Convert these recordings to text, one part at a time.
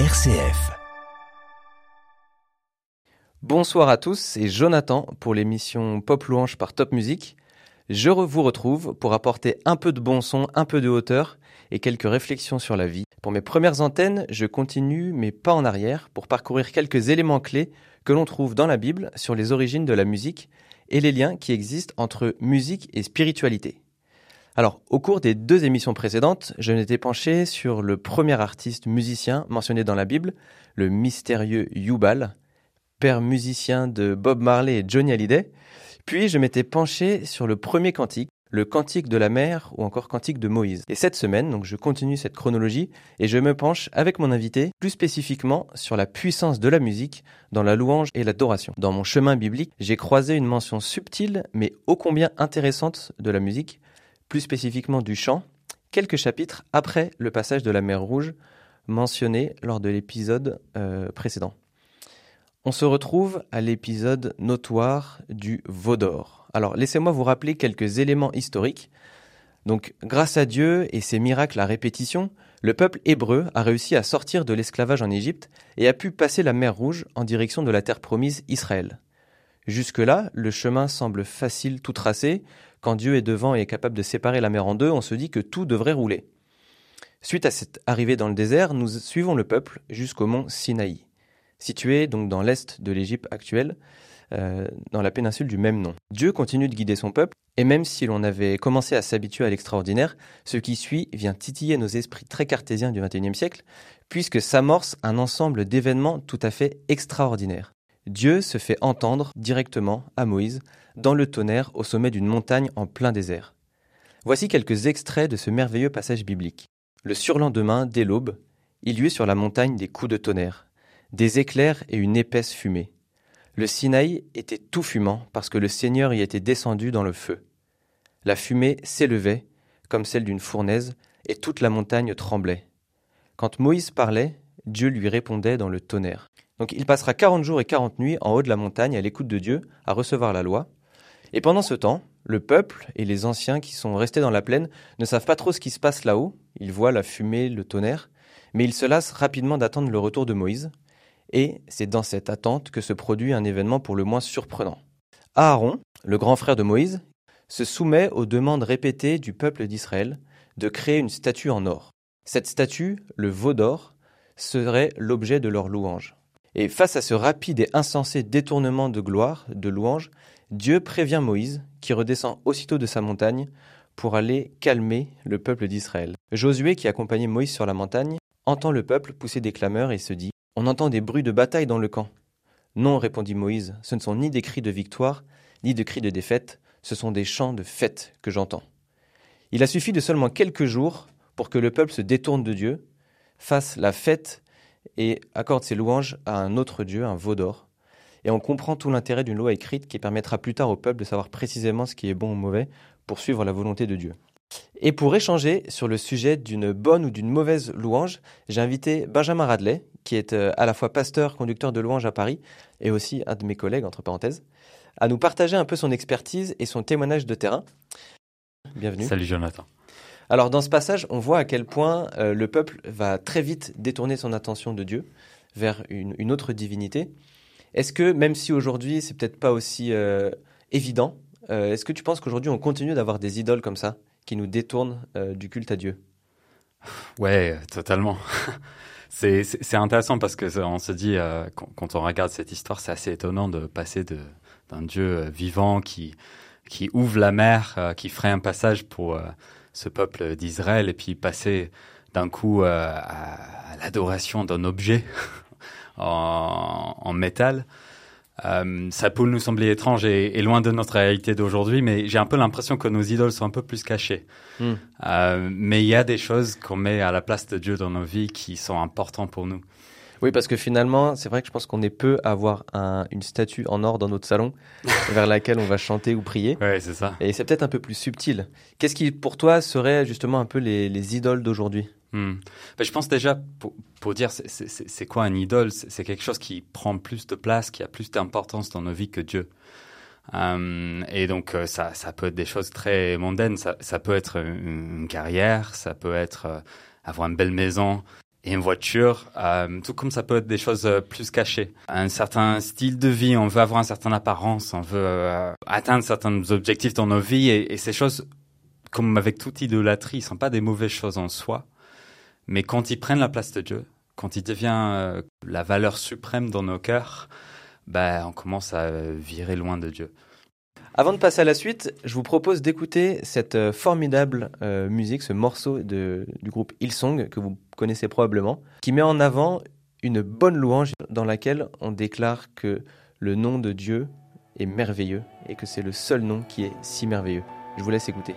RCF. Bonsoir à tous, c'est Jonathan pour l'émission Pop Louange par Top Music. Je vous retrouve pour apporter un peu de bon son, un peu de hauteur et quelques réflexions sur la vie. Pour mes premières antennes, je continue mais pas en arrière pour parcourir quelques éléments clés que l'on trouve dans la Bible sur les origines de la musique et les liens qui existent entre musique et spiritualité. Alors, au cours des deux émissions précédentes, je m'étais penché sur le premier artiste musicien mentionné dans la Bible, le mystérieux Yubal, père musicien de Bob Marley et Johnny Hallyday, puis je m'étais penché sur le premier cantique, le cantique de la mer ou encore cantique de Moïse. Et cette semaine, donc je continue cette chronologie et je me penche avec mon invité plus spécifiquement sur la puissance de la musique dans la louange et l'adoration. Dans mon chemin biblique, j'ai croisé une mention subtile mais ô combien intéressante de la musique, plus spécifiquement du chant, quelques chapitres après le passage de la mer Rouge mentionné lors de l'épisode euh, précédent. On se retrouve à l'épisode notoire du Vaudor. Alors laissez-moi vous rappeler quelques éléments historiques. Donc grâce à Dieu et ses miracles à répétition, le peuple hébreu a réussi à sortir de l'esclavage en Égypte et a pu passer la mer Rouge en direction de la terre promise Israël. Jusque-là, le chemin semble facile tout tracé. Quand Dieu est devant et est capable de séparer la mer en deux, on se dit que tout devrait rouler. Suite à cette arrivée dans le désert, nous suivons le peuple jusqu'au mont Sinaï situé donc dans l'est de l'Égypte actuelle, euh, dans la péninsule du même nom. Dieu continue de guider son peuple, et même si l'on avait commencé à s'habituer à l'extraordinaire, ce qui suit vient titiller nos esprits très cartésiens du XXIe siècle, puisque s'amorce un ensemble d'événements tout à fait extraordinaires. Dieu se fait entendre directement à Moïse dans le tonnerre au sommet d'une montagne en plein désert. Voici quelques extraits de ce merveilleux passage biblique. Le surlendemain, dès l'aube, il y eut sur la montagne des coups de tonnerre des éclairs et une épaisse fumée. Le Sinaï était tout fumant parce que le Seigneur y était descendu dans le feu. La fumée s'élevait comme celle d'une fournaise et toute la montagne tremblait. Quand Moïse parlait, Dieu lui répondait dans le tonnerre. Donc il passera quarante jours et quarante nuits en haut de la montagne à l'écoute de Dieu, à recevoir la loi. Et pendant ce temps, le peuple et les anciens qui sont restés dans la plaine ne savent pas trop ce qui se passe là-haut. Ils voient la fumée, le tonnerre, mais ils se lassent rapidement d'attendre le retour de Moïse. Et c'est dans cette attente que se produit un événement pour le moins surprenant. Aaron, le grand frère de Moïse, se soumet aux demandes répétées du peuple d'Israël de créer une statue en or. Cette statue, le veau d'or, serait l'objet de leur louange. Et face à ce rapide et insensé détournement de gloire, de louange, Dieu prévient Moïse, qui redescend aussitôt de sa montagne, pour aller calmer le peuple d'Israël. Josué, qui accompagnait Moïse sur la montagne, entend le peuple pousser des clameurs et se dit on entend des bruits de bataille dans le camp. Non, répondit Moïse, ce ne sont ni des cris de victoire, ni de cris de défaite, ce sont des chants de fête que j'entends. Il a suffi de seulement quelques jours pour que le peuple se détourne de Dieu, fasse la fête et accorde ses louanges à un autre Dieu, un veau d'or. Et on comprend tout l'intérêt d'une loi écrite qui permettra plus tard au peuple de savoir précisément ce qui est bon ou mauvais pour suivre la volonté de Dieu. Et pour échanger sur le sujet d'une bonne ou d'une mauvaise louange, j'ai invité Benjamin Radley, qui est euh, à la fois pasteur, conducteur de louange à Paris, et aussi un de mes collègues, entre parenthèses, à nous partager un peu son expertise et son témoignage de terrain. Bienvenue. Salut Jonathan. Alors dans ce passage, on voit à quel point euh, le peuple va très vite détourner son attention de Dieu vers une, autre divinité. Est-ce que, même si aujourd'hui c'est peut-être pas aussi euh, évident, est-ce que tu penses qu'aujourd'hui on continue d'avoir des idoles comme ça qui nous détournent du culte à Dieu? Ouais, totalement. C'est intéressant parce que on se dit, euh, quand, on regarde cette histoire, c'est assez étonnant de passer d'un Dieu euh, vivant qui, qui ouvre la mer, euh, qui ferait un passage pour ce peuple d'Israël, et puis passer d'un coup à, l'adoration d'un objet en, en, métal. Euh, ça peut nous sembler étrange et, loin de notre réalité d'aujourd'hui, mais j'ai un peu l'impression que nos idoles sont un peu plus cachées. Hmm. Euh, mais il y a des choses qu'on met à la place de Dieu dans nos vies qui sont importantes pour nous. Oui, parce que finalement, c'est vrai que je pense qu'on est peu à avoir une statue en or dans notre salon vers laquelle on va chanter ou prier. Oui, c'est ça. Et c'est peut-être un peu plus subtil. Qu'est-ce qui, pour toi, serait justement un peu les idoles d'aujourd'hui? Hmm. Ben, je pense déjà, pour, dire c'est quoi un idole, c'est quelque chose qui prend plus de place, qui a plus d'importance dans nos vies que Dieu. Euh, et donc euh, ça, ça peut être des choses très mondaines, ça, peut être une, carrière, ça peut être euh, avoir une belle maison. et une voiture, euh, tout comme ça peut être des choses euh, plus cachées. Un certain style de vie, on veut avoir une certaine apparence, on veut atteindre certains objectifs dans nos vies et, et, ces choses, comme avec toute idolâtrie, sont pas des mauvaises choses en soi, mais quand ils prennent la place de Dieu, quand il devient la valeur suprême dans nos cœurs, ben, on commence à virer loin de Dieu. Avant de passer à la suite, je vous propose d'écouter cette euh, formidable euh, musique, ce morceau de, du groupe Hillsong, que vous connaissez probablement, qui met en avant une bonne louange dans laquelle on déclare que le nom de Dieu est merveilleux et que c'est le seul nom qui est si merveilleux. Je vous laisse écouter.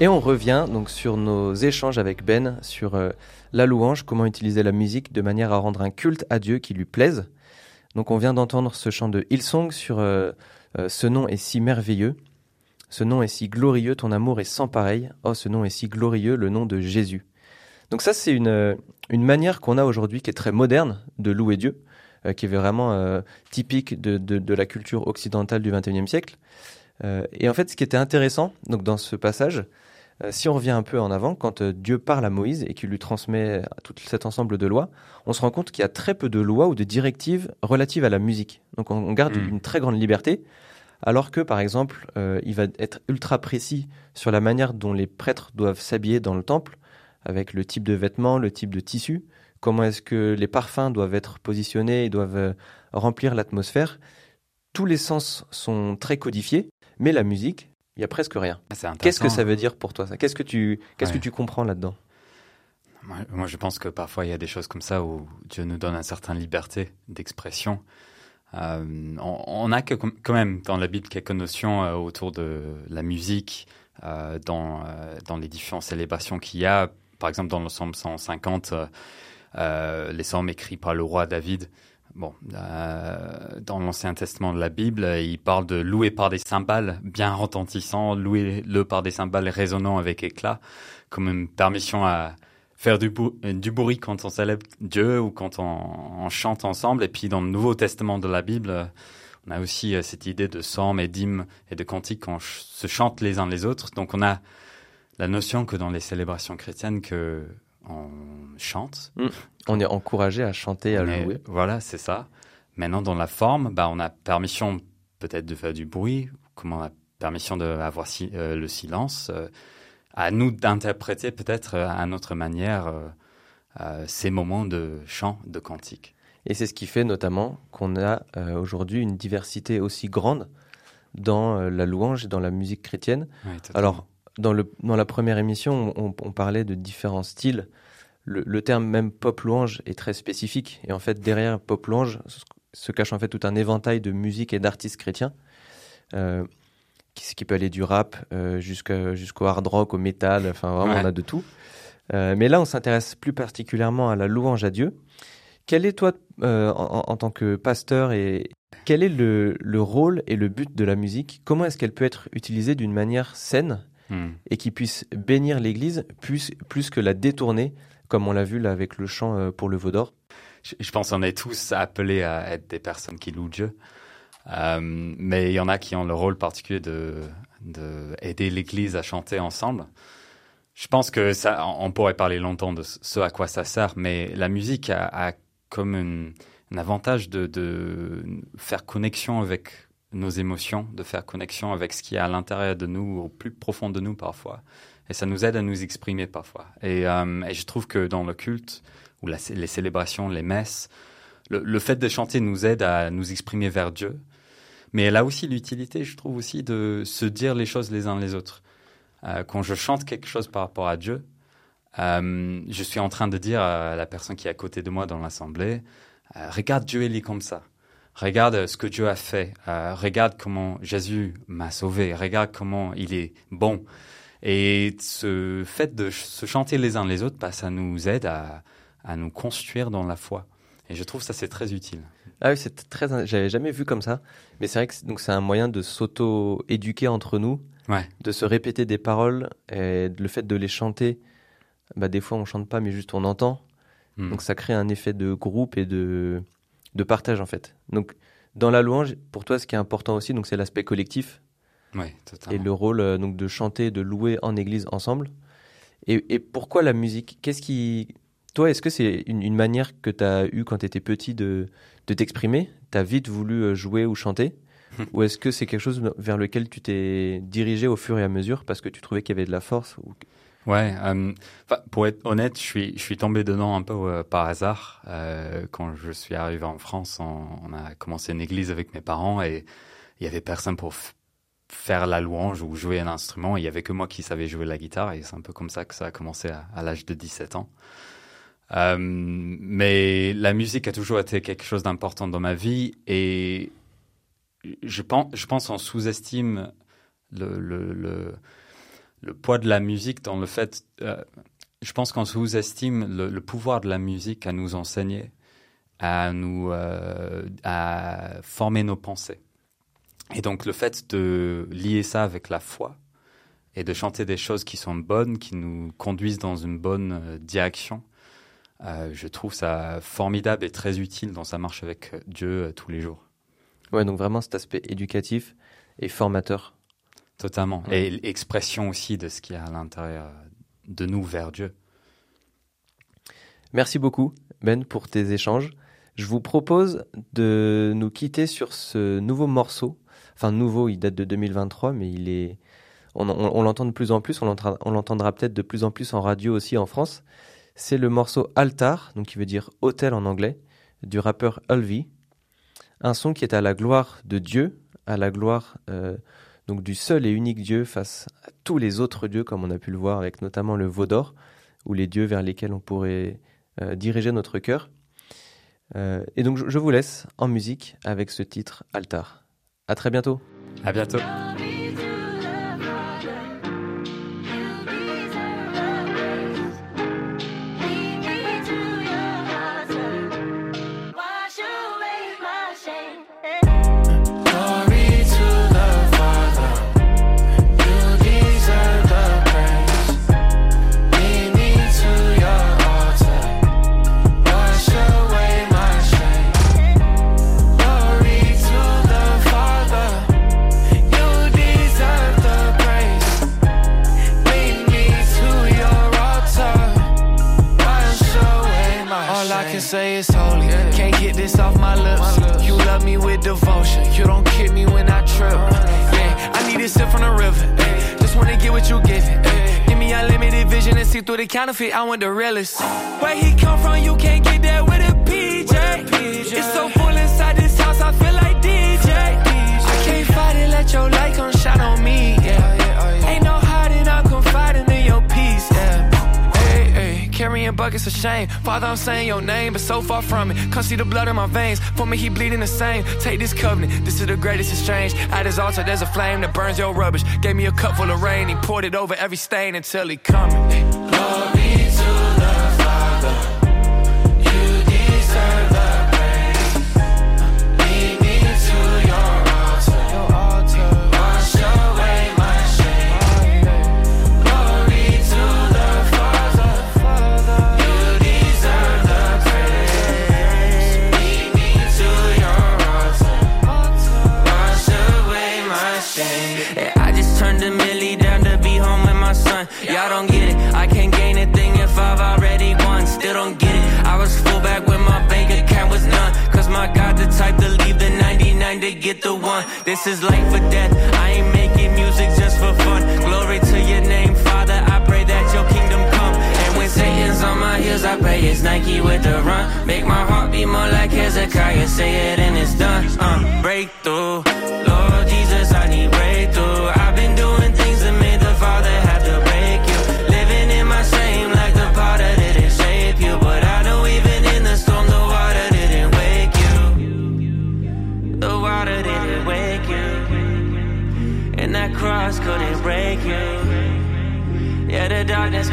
Et on revient donc sur nos échanges avec Ben sur euh, la louange, comment utiliser la musique de manière à rendre un culte à Dieu qui lui plaise. Donc on vient d'entendre ce chant de Hillsong sur euh, euh, ce nom est si merveilleux, ce nom est si glorieux, ton amour est sans pareil. Oh, ce nom est si glorieux, le nom de Jésus. Donc ça c'est une, une manière qu'on a aujourd'hui qui est très moderne de louer Dieu, qui est vraiment typique de, de, de, la culture occidentale du XXIe siècle. et en fait ce qui était intéressant donc dans ce passage, euh, si on revient un peu en avant, quand euh, Dieu parle à Moïse et qu'il lui transmet tout cet ensemble de lois, on se rend compte qu'il y a très peu de lois ou de directives relatives à la musique. Donc on, garde hmm. une très grande liberté, alors que par exemple, euh, il va être ultra précis sur la manière dont les prêtres doivent s'habiller dans le temple, avec le type de vêtements, le type de tissu, comment est-ce que les parfums doivent être positionnés et doivent remplir l'atmosphère. Tous les sens sont très codifiés, mais la musique, il y a presque rien. Ah, qu'est-ce que ça veut dire pour toi ça? Qu'est-ce que tu qu'est-ce que tu comprends là-dedans? Moi, je pense que parfois il y a des choses comme ça où Dieu nous donne une certaine liberté d'expression. Euh, on, a que, quand même dans la Bible quelques notions euh, autour de la musique, euh, dans, dans les différentes célébrations qu'il y a. Par exemple, dans le Psaume 150, les psaumes écrits par le roi David. Bon, dans l'Ancien Testament de la Bible, il parle de louer par des cymbales bien retentissants, louer-le par des cymbales résonnant avec éclat, comme une permission à faire du, du bruit quand on célèbre Dieu ou quand on, chante ensemble. Et puis dans le Nouveau Testament de la Bible, on a aussi cette idée de psaumes et d'hymnes et de cantiques qu'on se chante les uns les autres. Donc on a la notion que dans les célébrations chrétiennes que on chante. Mm. On est encouragé à chanter, à louer. Voilà, c'est ça. Maintenant, dans la forme, bah, on a permission peut-être de faire du bruit, comme on a permission d'avoir si, euh, le silence. Euh, à nous d'interpréter peut-être euh, à notre manière ces moments de chant, de cantique. Et c'est ce qui fait notamment qu'on a aujourd'hui une diversité aussi grande dans la louange et dans la musique chrétienne. Alors, dans, le, dans la première émission, on, parlait de différents styles. Le, terme même pop louange est très spécifique. Et en fait, derrière pop louange se cache en fait tout un éventail de musique et d'artistes chrétiens. Euh, qui, qui, peut aller du rap euh, jusqu'au hard rock, au métal, enfin vraiment on a de tout. Euh, mais là, on s'intéresse plus particulièrement à la louange à Dieu. Quel est toi, euh, en, en, tant que pasteur, et quel est le, le, rôle et le but de la musique? Comment est-ce qu'elle peut être utilisée d'une manière saine Hmm. et qui puisse bénir l'Église plus, plus que la détourner, comme on l'a vu là avec le chant euh, pour le veau d'or. Je, pense qu'on est tous appelés à être des personnes qui louent Dieu. Euh, mais il y en a qui ont le rôle particulier de, de aider l'Église à chanter ensemble. Je pense que ça, on pourrait parler longtemps de ce à quoi ça sert, mais la musique a, comme un avantage de, de, faire connexion avec nos émotions, de faire connexion avec ce qui est à l'intérieur de nous, au plus profond de nous parfois. Et ça nous aide à nous exprimer parfois. Et, euh, je trouve que dans le culte, ou les célébrations, les messes, le, fait de chanter nous aide à nous exprimer vers Dieu. Mais elle a aussi l'utilité, je trouve aussi, de se dire les choses les uns les autres. Euh, quand je chante quelque chose par rapport à Dieu, euh, je suis en train de dire à la personne qui est à côté de moi dans l'assemblée, regarde Dieu, il est comme ça. Regarde ce que Dieu a fait. Euh, regarde comment Jésus m'a sauvé. Regarde comment il est bon. Et ce fait de se chanter les uns les autres, bah, ça nous aide à, à nous construire dans la foi. Et je trouve ça c'est très utile. Ah oui, c'est très. J'avais jamais vu comme ça, mais c'est vrai que donc c'est un moyen de s'auto-éduquer entre nous, ouais. de se répéter des paroles et le fait de les chanter. Bah des fois on chante pas, mais juste on entend. Hmm. Donc ça crée un effet de groupe et de de partage en fait. Donc dans la louange, pour toi, ce qui est important aussi, donc c'est l'aspect collectif. Et le rôle euh, donc de chanter, de louer en église ensemble. Et, pourquoi la musique? Qu'est-ce qui toi, est-ce que c'est une, manière que tu as eu quand tu étais petit de, de t'exprimer? Tu as vite voulu euh, jouer ou chanter? Ou est-ce que c'est quelque chose vers lequel tu t'es dirigé au fur et à mesure parce que tu trouvais qu'il y avait de la force Ouais, euh, pour être honnête, je suis, je suis tombé dedans un peu euh, par hasard. Euh, quand je suis arrivé en France, on, a commencé une église avec mes parents et il y avait personne pour faire la louange ou jouer un instrument. Il y avait que moi qui savais jouer la guitare et c'est un peu comme ça que ça a commencé à, l'âge de 17 ans. Euh, mais la musique a toujours été quelque chose d'important dans ma vie et je pense, je pense on sous-estime le, le le poids de la musique dans le fait, euh, je pense qu'on sous-estime le, pouvoir de la musique à nous enseigner, à nous, euh, à former nos pensées. Et donc le fait de lier ça avec la foi et de chanter des choses qui sont bonnes, qui nous conduisent dans une bonne euh, direction, je trouve ça formidable et très utile dans sa marche avec Dieu tous les jours. Ouais, donc vraiment cet aspect éducatif et formateur Totalement. Et l'expression aussi de ce qu'il y a à l'intérieur de nous vers Dieu. Merci beaucoup, Ben, pour tes échanges. Je vous propose de nous quitter sur ce nouveau morceau. Enfin, nouveau, il date de 2023, mais il est. On, l'entend de plus en plus, on l'entendra peut-être de plus en plus en radio aussi en France. C'est le morceau Altar, donc qui veut dire hôtel en anglais, du rappeur Ulvi. Un son qui est à la gloire de Dieu, à la gloire euh, donc du seul et unique Dieu face à tous les autres dieux, comme on a pu le voir avec notamment le veau d'or, ou les dieux vers lesquels on pourrait euh, diriger notre cœur. Euh, et donc je vous laisse en musique avec ce titre Altar. À très bientôt. À bientôt. Lips. You love me with devotion. You don't kick me when I trip. Yeah, I need a sip from the river. Just wanna get what you giving. Give me unlimited vision and see through the counterfeit. I want the realest. Where he come from, you can't get that with a PJ. It's so full buckets of shame. Father, I'm saying your name, but so far from it. Come see the blood in my veins. For me, he bleeding the same. Take this covenant, this is the greatest exchange. At his altar, there's a flame that burns your rubbish. Gave me a cup full of rain, he poured it over every stain until he coming. To get the one. This is life or death. I ain't making music just for fun. Glory to your name, Father. I pray that your kingdom come. And when Satan's on my heels, I pray it's Nike with the run. Make my heart beat more like Hezekiah. Say it and it's done. Uh, breakthrough.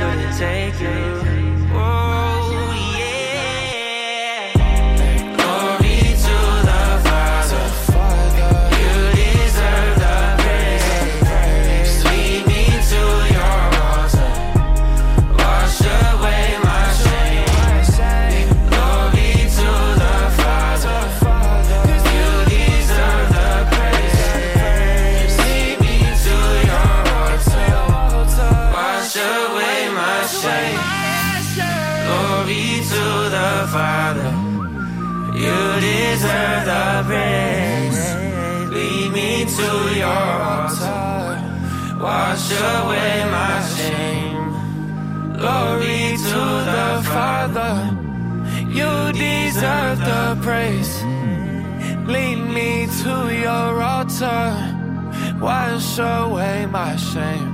should take you. Deserve the praise. Lead me to your altar. Wash away my shame. Glory to the Father. You deserve the praise. Lead me to your altar. Wash away my shame.